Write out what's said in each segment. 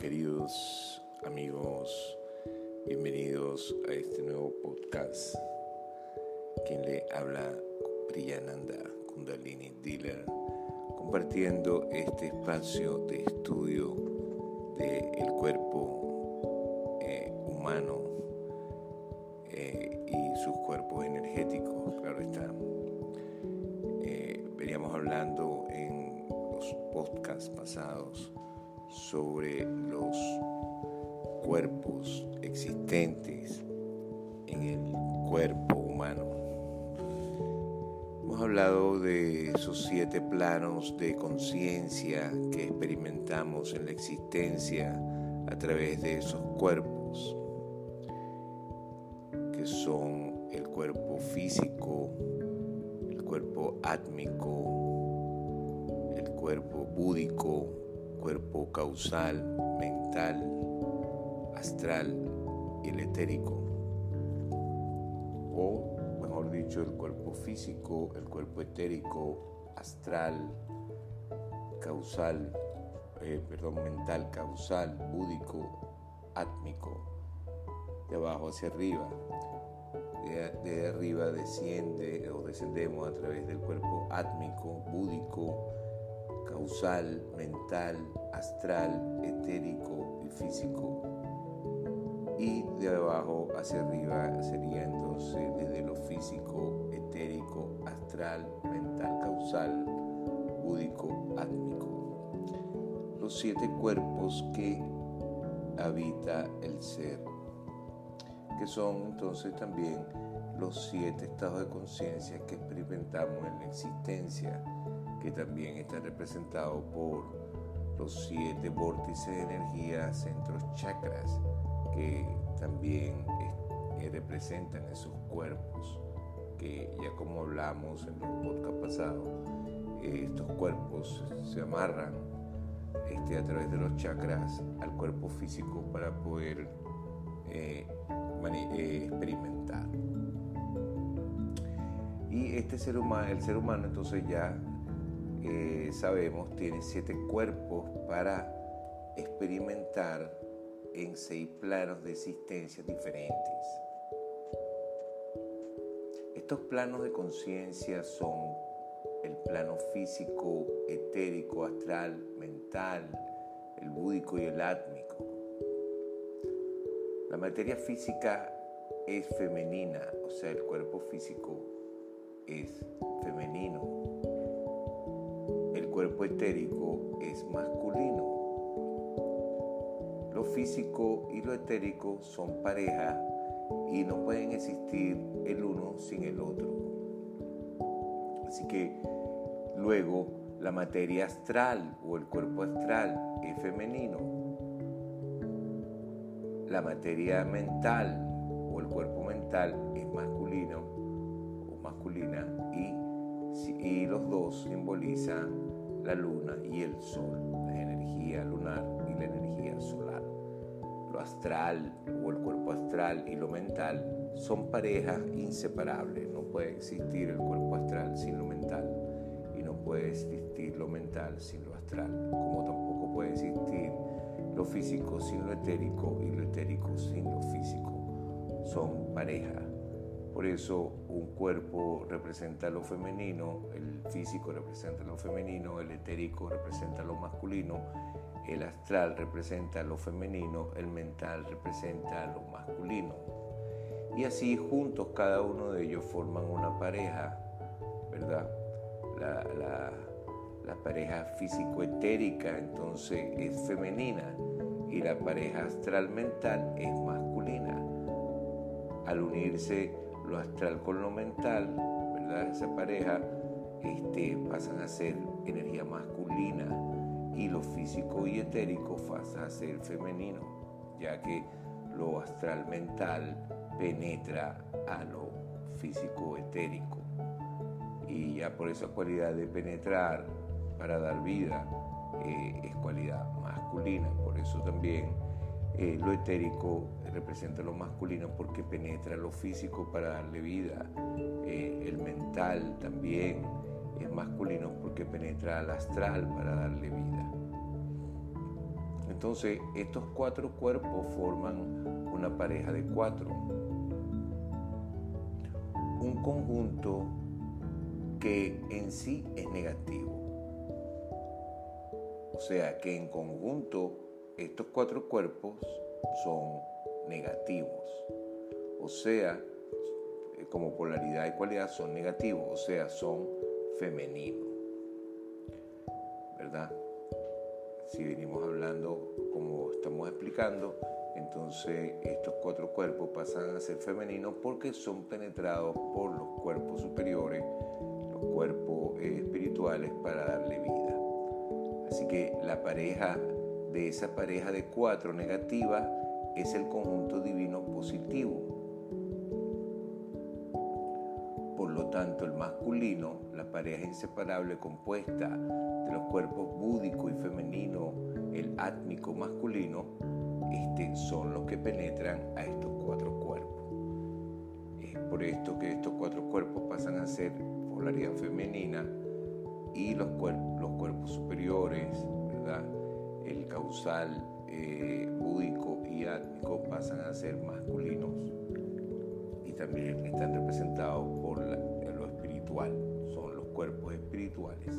queridos amigos, bienvenidos a este nuevo podcast. Quien le habla Priyananda Kundalini Dealer, compartiendo este espacio de estudio del cuerpo eh, humano eh, y sus cuerpos energéticos, claro está. Eh, veníamos hablando en los podcasts pasados sobre los cuerpos existentes en el cuerpo humano. Hemos hablado de esos siete planos de conciencia que experimentamos en la existencia a través de esos cuerpos, que son el cuerpo físico, el cuerpo átmico, el cuerpo búdico, cuerpo causal, mental, astral y el etérico. O, mejor dicho, el cuerpo físico, el cuerpo etérico, astral, causal, eh, perdón, mental, causal, búdico, átmico, de abajo hacia arriba. De, de arriba desciende o descendemos a través del cuerpo átmico, búdico, causal, mental, astral, etérico y físico. Y de abajo hacia arriba sería entonces desde lo físico, etérico, astral, mental, causal, búdico, átmico. Los siete cuerpos que habita el ser, que son entonces también los siete estados de conciencia que experimentamos en la existencia que también está representado por los siete vórtices de energía, centros chakras, que también eh, representan esos cuerpos, que ya como hablamos en los podcasts pasados, eh, estos cuerpos se amarran este, a través de los chakras al cuerpo físico para poder eh, experimentar. Y este ser humano, el ser humano entonces ya eh, sabemos, tiene siete cuerpos para experimentar en seis planos de existencia diferentes. Estos planos de conciencia son el plano físico, etérico, astral, mental, el búdico y el átmico. La materia física es femenina, o sea, el cuerpo físico es femenino cuerpo etérico es masculino. Lo físico y lo etérico son pareja y no pueden existir el uno sin el otro. Así que luego la materia astral o el cuerpo astral es femenino. La materia mental o el cuerpo mental es masculino o masculina y, y los dos simbolizan la luna y el sol, la energía lunar y la energía solar. Lo astral o el cuerpo astral y lo mental son parejas inseparables. No puede existir el cuerpo astral sin lo mental y no puede existir lo mental sin lo astral, como tampoco puede existir lo físico sin lo etérico y lo etérico sin lo físico. Son parejas por eso un cuerpo representa lo femenino, el físico representa lo femenino, el etérico representa lo masculino, el astral representa lo femenino, el mental representa lo masculino. Y así juntos cada uno de ellos forman una pareja, ¿verdad? La, pareja físico-etérica entonces es femenina y la pareja astral-mental es masculina. Al unirse lo astral con lo mental, ¿verdad? Esa pareja este, pasan a ser energía masculina y lo físico y etérico pasa a ser femenino, ya que lo astral mental penetra a lo físico etérico. Y ya por esa cualidad de penetrar para dar vida eh, es cualidad masculina, por eso también eh, lo etérico representa lo masculino porque penetra lo físico para darle vida. Eh, el mental también es masculino porque penetra al astral para darle vida. Entonces, estos cuatro cuerpos forman una pareja de cuatro. Un conjunto que en sí es negativo. O sea que en conjunto estos cuatro cuerpos son negativos. O sea, como polaridad y cualidad son negativos, o sea, son femeninos. ¿Verdad? Si venimos hablando como estamos explicando, entonces estos cuatro cuerpos pasan a ser femeninos porque son penetrados por los cuerpos superiores, los cuerpos eh, espirituales para darle vida. Así que la pareja de esa pareja de cuatro es el conjunto divino positivo. Por lo tanto, el masculino, la pareja inseparable compuesta de los cuerpos búdico y femenino, el átmico masculino, este, son los que penetran a estos cuatro cuerpos. Es por esto que estos cuatro cuerpos pasan a ser polaridad femenina y los, cuerpos, los cuerpos superiores, ¿verdad? el causal eh, búdico y átmico pasan a ser masculinos y también están representados por lo espiritual, son los cuerpos espirituales.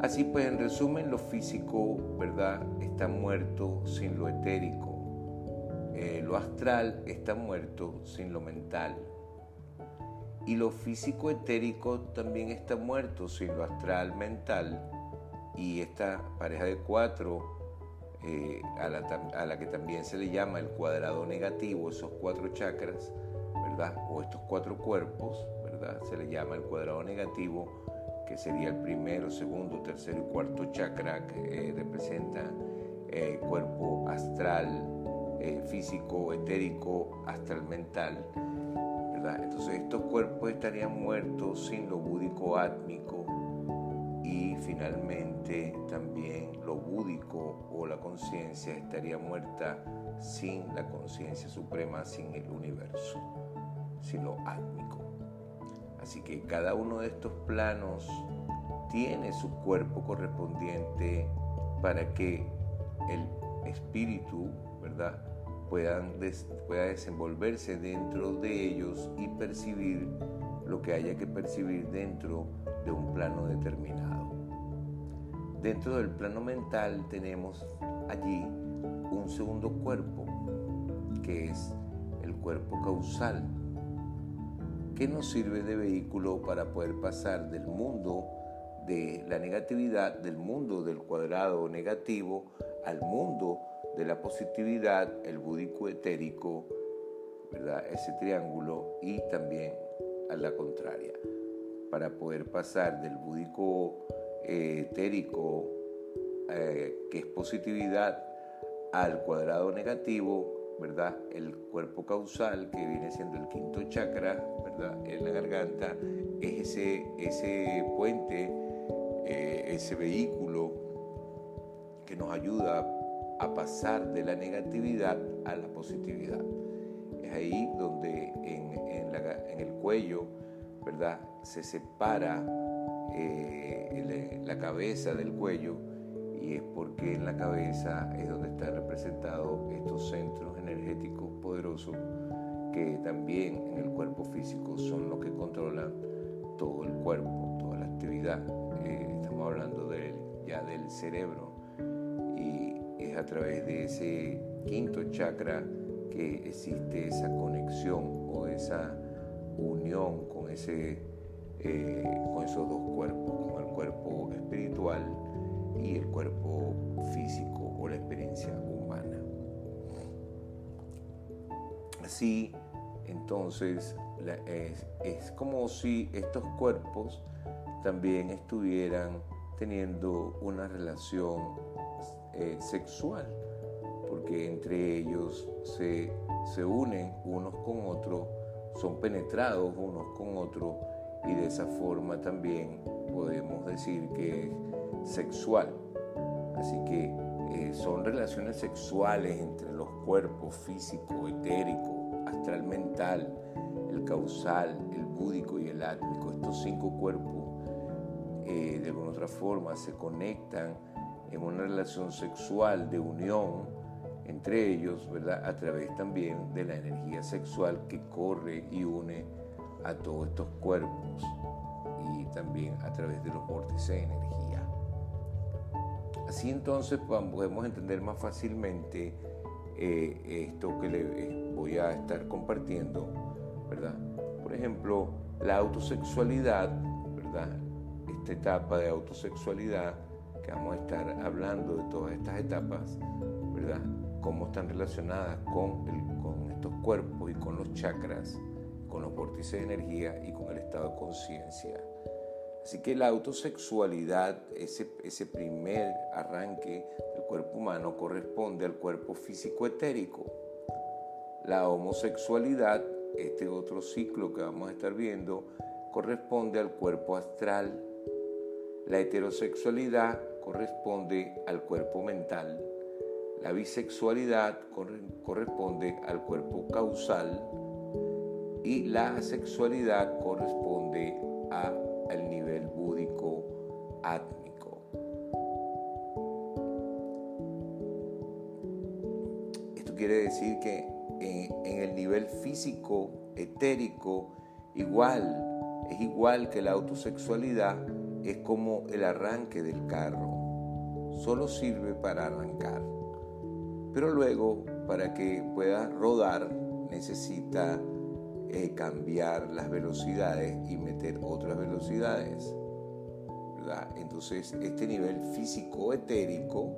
Así pues, en resumen, lo físico, ¿verdad?, está muerto sin lo etérico. Eh, lo astral está muerto sin lo mental. Y lo físico etérico también está muerto sin lo astral mental. Y esta pareja de cuatro eh, a, la, que también se le llama el cuadrado negativo, esos cuatro chakras, ¿verdad? O estos cuatro cuerpos, ¿verdad? Se le llama el cuadrado negativo, que sería el primero, segundo, tercero y cuarto chakra que eh, representa el cuerpo astral, eh, físico, etérico, astral mental, ¿verdad? Entonces estos cuerpos estarían muertos sin lo búdico átmico y finalmente también lo búdico o la conciencia estaría muerta sin la conciencia suprema, sin el universo, sin lo átmico. Así que cada uno de estos planos tiene su cuerpo correspondiente para que el espíritu, ¿verdad?, pueda desenvolverse dentro de ellos y percibir lo que haya que percibir dentro de un plano determinado. Dentro del plano mental tenemos allí un segundo cuerpo, que es el cuerpo causal, que nos sirve de vehículo para poder pasar del mundo de la negatividad, del mundo del cuadrado negativo, al mundo de la positividad, el búdico etérico, ¿verdad? ese triángulo, y también a la contraria, para poder pasar del búdico etérico, eh, que es positividad, al cuadrado negativo, ¿verdad? El cuerpo causal, que viene siendo el quinto chakra, ¿verdad? En la garganta, es ese, ese puente, eh, ese vehículo que nos ayuda a pasar de la negatividad a la positividad. Es ahí donde en, en el cuello, ¿verdad? Se separa eh, la cabeza del cuello y es porque en la cabeza es donde están representados estos centros energéticos poderosos que también en el cuerpo físico son los que controlan todo el cuerpo, toda la actividad. Eh, estamos hablando ya del cerebro y es a través de ese quinto chakra que existe esa conexión o esa unión con ese eh, con esos dos cuerpos, con el cuerpo espiritual y el cuerpo físico o la experiencia humana. Así, entonces, es, como si estos cuerpos también estuvieran teniendo una relación eh, sexual, porque entre ellos se, se unen unos con otros, son penetrados unos con otros y de esa forma también podemos decir que es sexual. Así que eh, son relaciones sexuales entre los cuerpos físico, etérico, astral mental, el causal, el búdico y el átmico. Estos cinco cuerpos eh, de alguna otra forma se conectan en una relación sexual de unión entre ellos, ¿verdad? A través también de la energía sexual que corre y une a todos estos cuerpos y también a través de los vórtices de energía. Así entonces podemos entender más fácilmente eh, esto que le eh, voy a estar compartiendo, ¿verdad? Por ejemplo, la autosexualidad, ¿verdad? Esta etapa de autosexualidad que vamos a estar hablando de todas estas etapas, ¿verdad? Cómo están relacionadas con, con estos cuerpos y con los chakras, con los vórtices de energía y con el estado de conciencia. Así que la autosexualidad, ese, ese primer arranque del cuerpo humano, corresponde al cuerpo físico etérico. La homosexualidad, este otro ciclo que vamos a estar viendo, corresponde al cuerpo astral. La heterosexualidad corresponde al cuerpo mental. La bisexualidad corresponde al cuerpo causal y la sexualidad corresponde al nivel búdico átmico. Esto quiere decir que en, el nivel físico, etérico, igual, es igual que la autosexualidad, es como el arranque del carro. Solo sirve para arrancar. Pero luego, para que pueda rodar, necesita eh, cambiar las velocidades y meter otras velocidades. Entonces, este nivel físico etérico,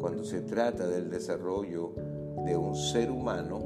cuando se trata del desarrollo de un ser humano,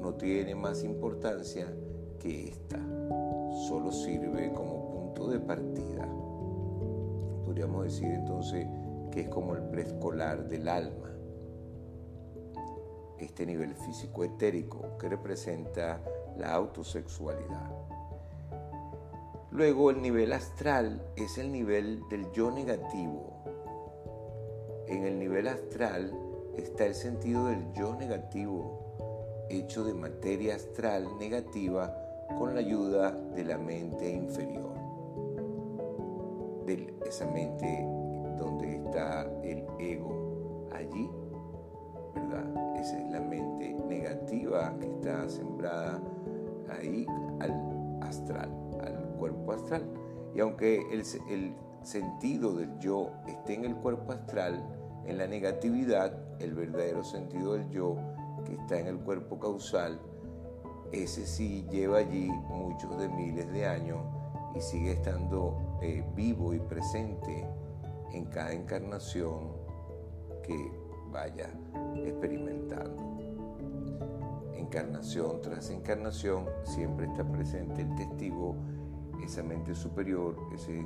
no tiene más importancia que esta. Solo sirve como punto de partida. Podríamos decir entonces que es como el preescolar del alma. Este nivel físico etérico que representa la autosexualidad. Luego el nivel astral es el nivel del yo negativo. En el nivel astral está el sentido del yo negativo, hecho de materia astral negativa con la ayuda de la mente inferior. De esa mente donde está el ego allí, ¿verdad? Esa es la mente negativa que está sembrada ahí al astral, al cuerpo astral. Y aunque el, el sentido del yo esté en el cuerpo astral, en la negatividad, el verdadero sentido del yo que está en el cuerpo causal, ese sí lleva allí muchos de miles de años y sigue estando eh, vivo y presente en cada encarnación que vaya experimentando encarnación tras encarnación, siempre está presente el testigo, esa mente superior, ese,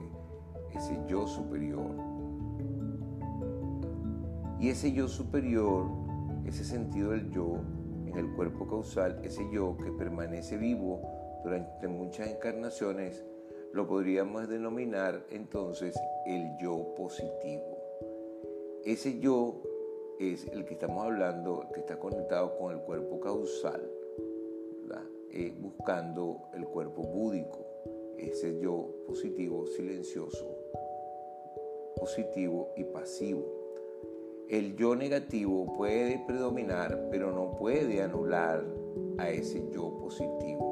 ese yo superior. Y ese yo superior, ese sentido del yo en el cuerpo causal, ese yo que permanece vivo durante muchas encarnaciones, lo podríamos denominar entonces el yo positivo. Ese yo es el que estamos hablando, que está conectado con el cuerpo causal, eh, buscando el cuerpo búdico, ese yo positivo, silencioso, positivo y pasivo. El yo negativo puede predominar, pero no puede anular a ese yo positivo.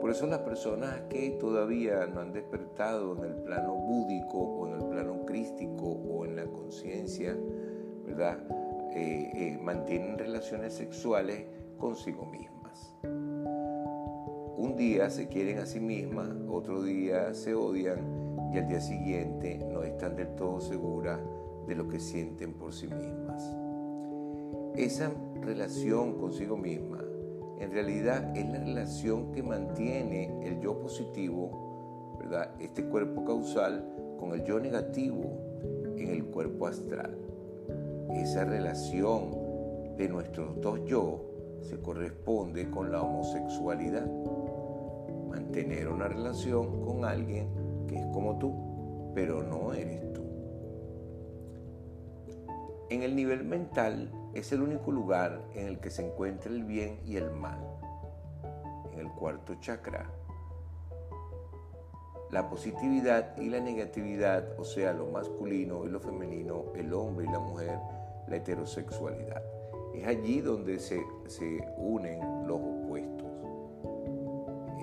Por eso las personas que todavía no han despertado en el plano búdico o en el plano crístico o en la conciencia, ¿verdad? Eh, eh, mantienen relaciones sexuales consigo mismas. Un día se quieren a sí mismas, otro día se odian y al día siguiente no están del todo seguras de lo que sienten por sí mismas. Esa relación consigo misma en realidad es la relación que mantiene el yo positivo, ¿verdad? este cuerpo causal, con el yo negativo en el cuerpo astral esa relación de nuestros dos yo se corresponde con la homosexualidad. Mantener una relación con alguien que es como tú, pero no eres tú. En el nivel mental es el único lugar en el que se encuentra el bien y el mal. En el cuarto chakra. la positividad y la negatividad, o sea, lo masculino y lo femenino, el hombre y la mujer, la heterosexualidad. Es allí donde se, unen los opuestos.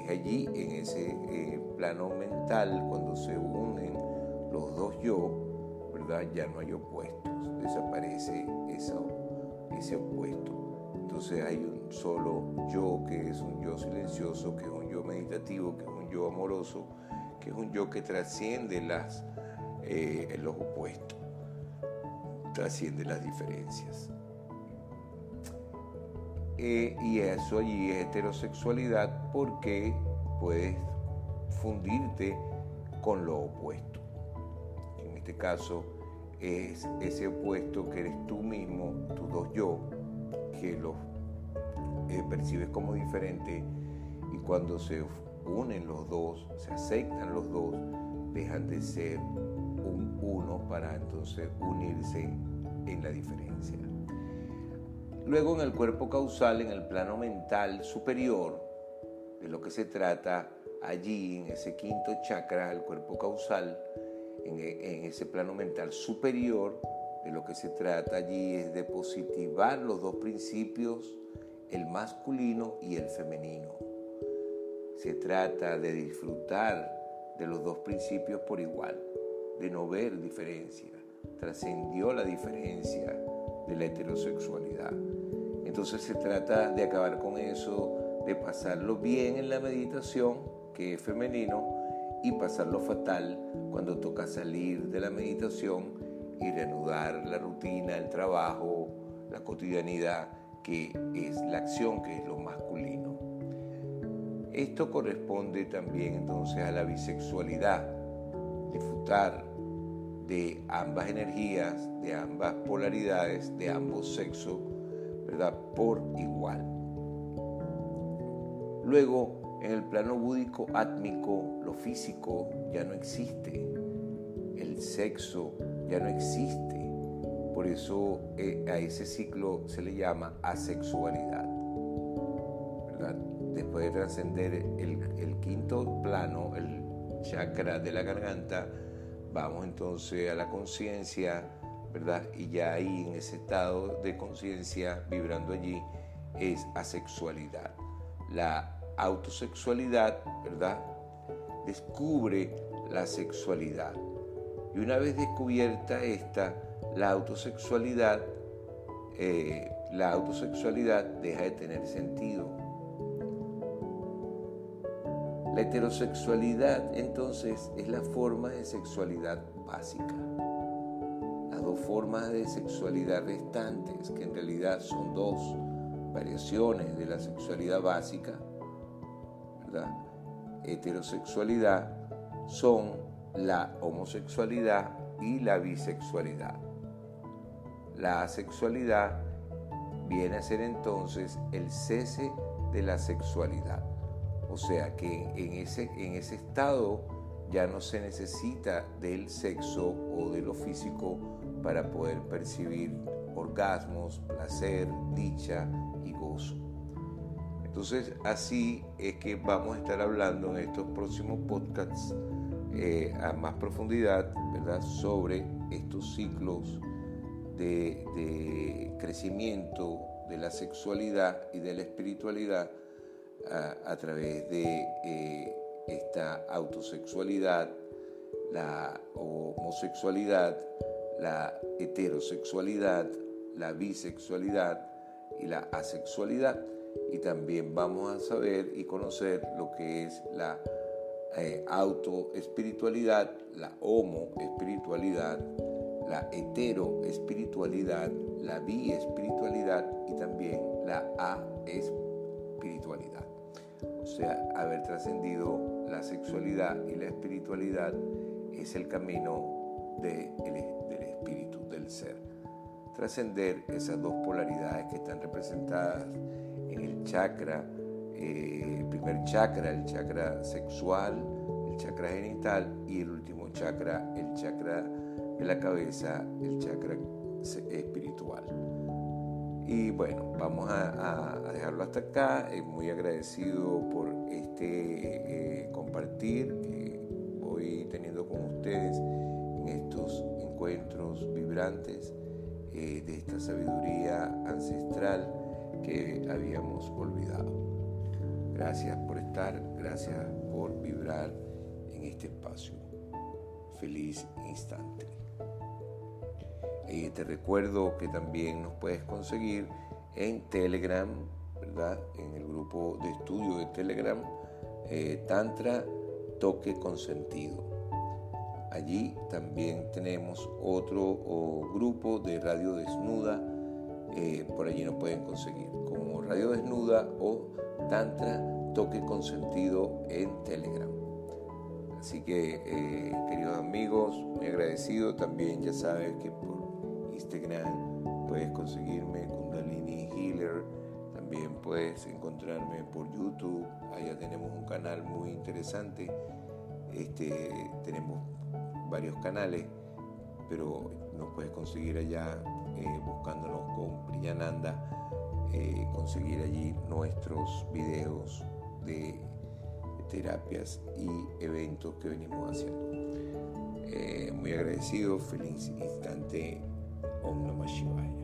Es allí, en ese eh, plano mental, cuando se unen los dos yo, ¿verdad? Ya no hay opuestos, desaparece eso, ese opuesto. Entonces hay un solo yo que es un yo silencioso, que es un yo meditativo, que es un yo amoroso, que es un yo que trasciende las, eh, los opuestos, trasciende las diferencias. Eh, y eso allí es heterosexualidad porque puedes fundirte con lo opuesto. En este caso es ese opuesto que eres tú mismo, tus dos yo, que los eh, percibes como diferente y cuando se unen los dos, se aceptan los dos, dejan de ser para entonces unirse en la diferencia. Luego en el cuerpo causal, en el plano mental superior, de lo que se trata allí, en ese quinto chakra, el cuerpo causal, en, en ese plano mental superior, de lo que se trata allí es de positivar los dos principios, el masculino y el femenino. Se trata de disfrutar de los dos principios por igual, de no ver diferencia. Trascendió la diferencia de la heterosexualidad. Entonces se trata de acabar con eso, de pasarlo bien en la meditación, que es femenino, y pasarlo fatal cuando toca salir de la meditación y reanudar la rutina, el trabajo, la cotidianidad, que es la acción, que es lo masculino. Esto corresponde también entonces a la bisexualidad, disfrutar de ambas energías, de ambas polaridades, de ambos sexos, ¿verdad? Por igual. Luego, en el plano búdico átmico, lo físico ya no existe, el sexo ya no existe. Por eso eh, a ese ciclo se le llama asexualidad. ¿verdad? Después de trascender el, el quinto plano, el chakra de la garganta, vamos entonces a la conciencia, ¿verdad? Y ya ahí en ese estado de conciencia, vibrando allí, es asexualidad. La autosexualidad, ¿verdad? Descubre la sexualidad. Y una vez descubierta esta, la autosexualidad, eh, la autosexualidad deja de tener sentido la heterosexualidad entonces es la forma de sexualidad básica. Las dos formas de sexualidad restantes, que en realidad son dos variaciones de la sexualidad básica, ¿verdad? Heterosexualidad son la homosexualidad y la bisexualidad. La asexualidad viene a ser entonces el cese de la sexualidad. O sea que en ese, en ese estado ya no se necesita del sexo o de lo físico para poder percibir orgasmos, placer, dicha y gozo. Entonces así es que vamos a estar hablando en estos próximos podcasts eh, a más profundidad ¿verdad? sobre estos ciclos de, de crecimiento de la sexualidad y de la espiritualidad a, través de eh, esta autosexualidad, la homosexualidad, la heterosexualidad, la bisexualidad y la asexualidad. Y también vamos a saber y conocer lo que es la eh, autoespiritualidad, la homoespiritualidad, la heteroespiritualidad, la biespiritualidad y también la o sea, haber trascendido la sexualidad y la espiritualidad es el camino del espíritu, del ser. Trascender esas dos polaridades que están representadas en el chakra, eh, el primer chakra, el chakra sexual, el chakra genital y el último chakra, el chakra de la cabeza, el chakra espiritual. Y bueno, vamos a, dejarlo hasta acá. muy agradecido por este eh, compartir que ustedes en estos encuentros vibrantes eh, de esta sabiduría ancestral que habíamos olvidado. Gracias por estar, gracias por vibrar en este espacio. Feliz instante. Eh, te recuerdo que también nos puedes conseguir en Telegram, ¿verdad? En el grupo de estudio de Telegram, eh, Tantra Toque Consentido. Allí también tenemos otro grupo de Radio Desnuda, eh, por allí nos pueden conseguir como Radio Desnuda o Tantra Toque Consentido en Telegram. Así que, eh, queridos amigos, muy agradecido. También ya sabes que por Instagram puedes conseguirme Kundalini Healer. También puedes encontrarme por YouTube. Allá tenemos un canal muy interesante. Este, tenemos varios canales, pero nos puedes conseguir allá eh, buscándonos con Priyananda, eh, conseguir allí nuestros videos de terapias y eventos que venimos haciendo. Eh, muy agradecido, feliz instante, 那么喜爱。